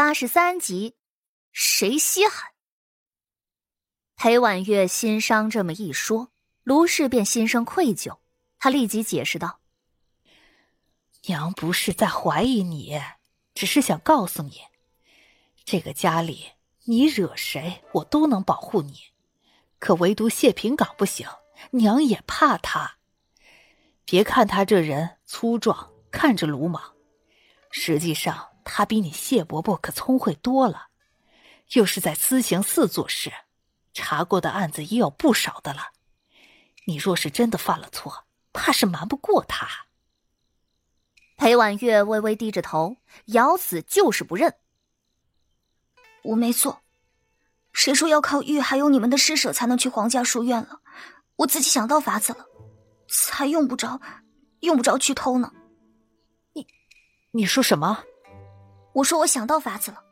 八十三集，谁稀罕？裴婉月心伤这么一说，卢氏便心生愧疚，他立即解释道：“娘不是在怀疑你，只是想告诉你，这个家里你惹谁，我都能保护你，可唯独谢平岗不行，娘也怕他。别看他这人粗壮，看着鲁莽，实际上……”他比你谢伯伯可聪慧多了，又是在思行寺做事，查过的案子也有不少的了。你若是真的犯了错，怕是瞒不过他。裴婉月微微低着头，咬死就是不认。我没错，谁说要靠玉还有你们的施舍才能去皇家书院了？我自己想到法子了，才用不着，用不着去偷呢。你，你说什么？我说我想到法子了，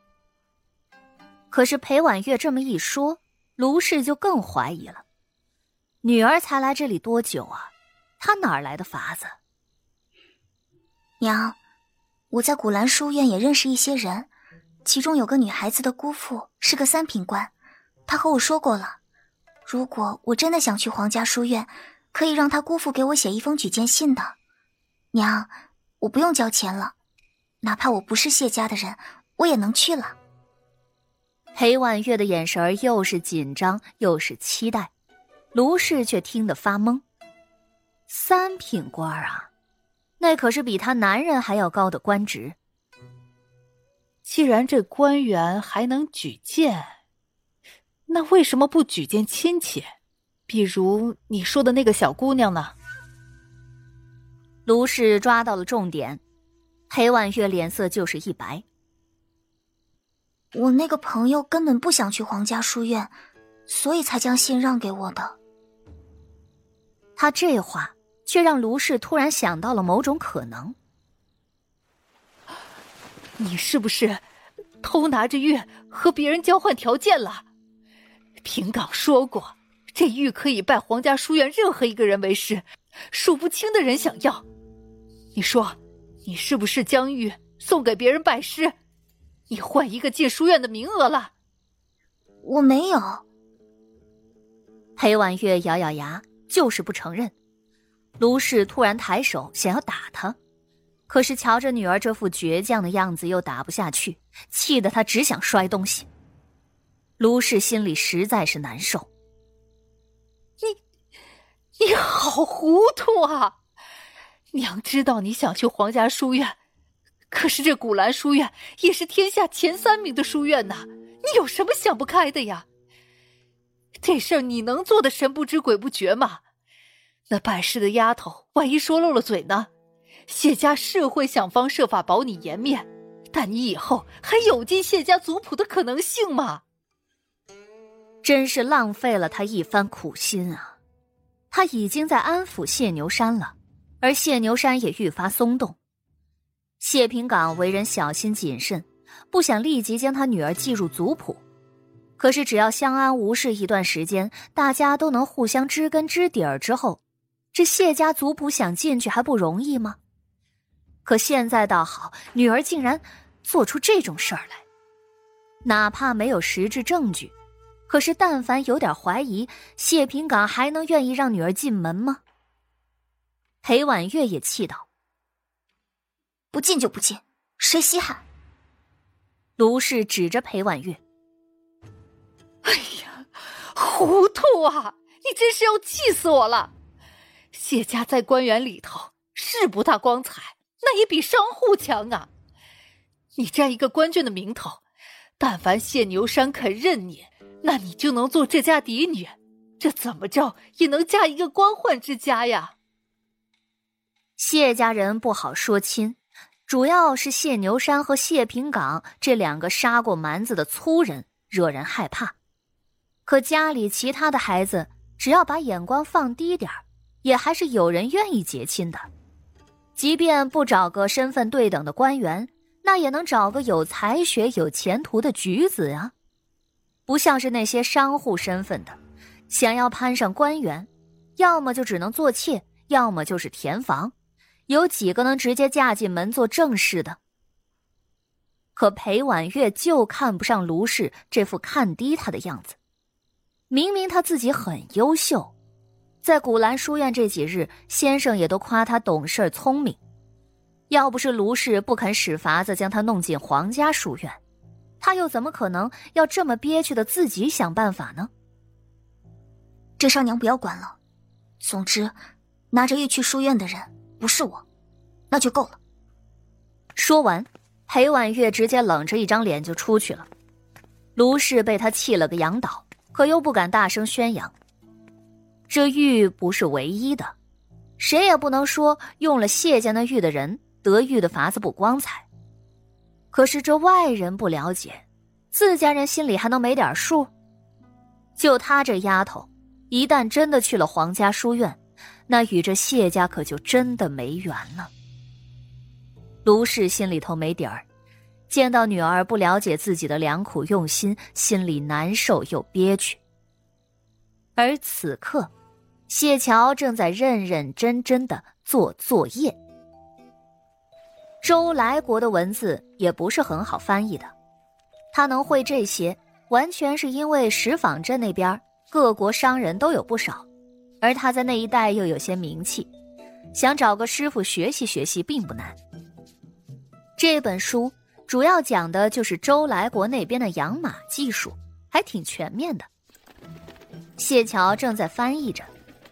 可是裴婉月这么一说，卢氏就更怀疑了。女儿才来这里多久啊？她哪来的法子？娘，我在古兰书院也认识一些人，其中有个女孩子的姑父是个三品官，他和我说过了，如果我真的想去皇家书院，可以让他姑父给我写一封举荐信的。娘，我不用交钱了。哪怕我不是谢家的人，我也能去了。裴婉月的眼神又是紧张又是期待，卢氏却听得发懵。三品官啊，那可是比他男人还要高的官职。既然这官员还能举荐，那为什么不举荐亲戚？比如你说的那个小姑娘呢？卢氏抓到了重点。裴婉月脸色就是一白。我那个朋友根本不想去皇家书院，所以才将信让给我的。他这话却让卢氏突然想到了某种可能。你是不是偷拿着玉和别人交换条件了？平岗说过，这玉可以拜皇家书院任何一个人为师，数不清的人想要。你说？你是不是将玉送给别人拜师？你换一个进书院的名额了？我没有。裴婉月咬咬牙，就是不承认。卢氏突然抬手想要打他，可是瞧着女儿这副倔强的样子，又打不下去，气得他只想摔东西。卢氏心里实在是难受。你，你好糊涂啊！娘知道你想去皇家书院，可是这古兰书院也是天下前三名的书院呐，你有什么想不开的呀？这事儿你能做的神不知鬼不觉吗？那办事的丫头万一说漏了嘴呢？谢家是会想方设法保你颜面，但你以后还有进谢家族谱的可能性吗？真是浪费了他一番苦心啊！他已经在安抚谢牛山了。而谢牛山也愈发松动。谢平岗为人小心谨慎，不想立即将他女儿记入族谱。可是只要相安无事一段时间，大家都能互相知根知底儿之后，这谢家族谱想进去还不容易吗？可现在倒好，女儿竟然做出这种事儿来，哪怕没有实质证据，可是但凡有点怀疑，谢平岗还能愿意让女儿进门吗？裴婉月也气道：“不进就不进，谁稀罕？”卢氏指着裴婉月：“哎呀，糊涂啊！你真是要气死我了！谢家在官员里头是不大光彩，那也比商户强啊！你占一个官眷的名头，但凡谢牛山肯认你，那你就能做这家嫡女，这怎么着也能嫁一个官宦之家呀！”谢家人不好说亲，主要是谢牛山和谢平岗这两个杀过蛮子的粗人惹人害怕。可家里其他的孩子，只要把眼光放低点也还是有人愿意结亲的。即便不找个身份对等的官员，那也能找个有才学、有前途的举子啊。不像是那些商户身份的，想要攀上官员，要么就只能做妾，要么就是填房。有几个能直接嫁进门做正室的？可裴婉月就看不上卢氏这副看低他的样子。明明他自己很优秀，在古兰书院这几日，先生也都夸他懂事聪明。要不是卢氏不肯使法子将他弄进皇家书院，他又怎么可能要这么憋屈的自己想办法呢？这少娘不要管了。总之，拿着玉去书院的人不是我，那就够了。说完。裴婉月直接冷着一张脸就出去了，卢氏被他气了个仰倒，可又不敢大声宣扬。这玉不是唯一的，谁也不能说用了谢家那玉的人得玉的法子不光彩。可是这外人不了解，自家人心里还能没点数？就她这丫头，一旦真的去了皇家书院，那与这谢家可就真的没缘了。卢氏心里头没底儿，见到女儿不了解自己的良苦用心，心里难受又憋屈。而此刻，谢桥正在认认真真的做作业。周来国的文字也不是很好翻译的，他能会这些，完全是因为石坊镇那边各国商人都有不少，而他在那一带又有些名气，想找个师傅学习学习并不难。这本书主要讲的就是周来国那边的养马技术，还挺全面的。谢桥正在翻译着，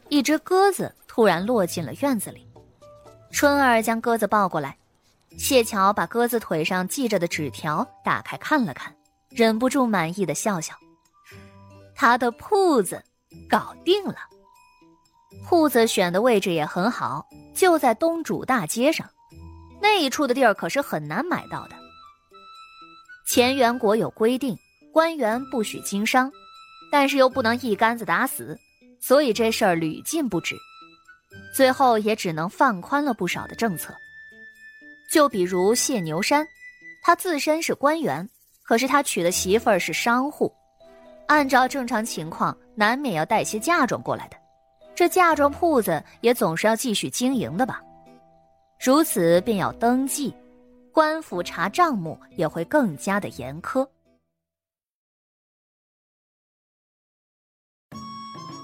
一只鸽子突然落进了院子里。春儿将鸽子抱过来，谢桥把鸽子腿上系着的纸条打开看了看，忍不住满意的笑笑。他的铺子搞定了，铺子选的位置也很好，就在东主大街上。那一处的地儿可是很难买到的。乾元国有规定，官员不许经商，但是又不能一竿子打死，所以这事儿屡禁不止。最后也只能放宽了不少的政策。就比如谢牛山，他自身是官员，可是他娶的媳妇儿是商户，按照正常情况，难免要带些嫁妆过来的。这嫁妆铺子也总是要继续经营的吧。如此便要登记，官府查账目也会更加的严苛。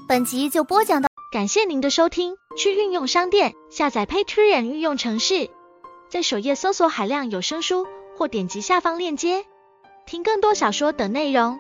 本集就播讲到，感谢您的收听。去运用商店下载 Patreon 运用城市，在首页搜索海量有声书，或点击下方链接听更多小说等内容。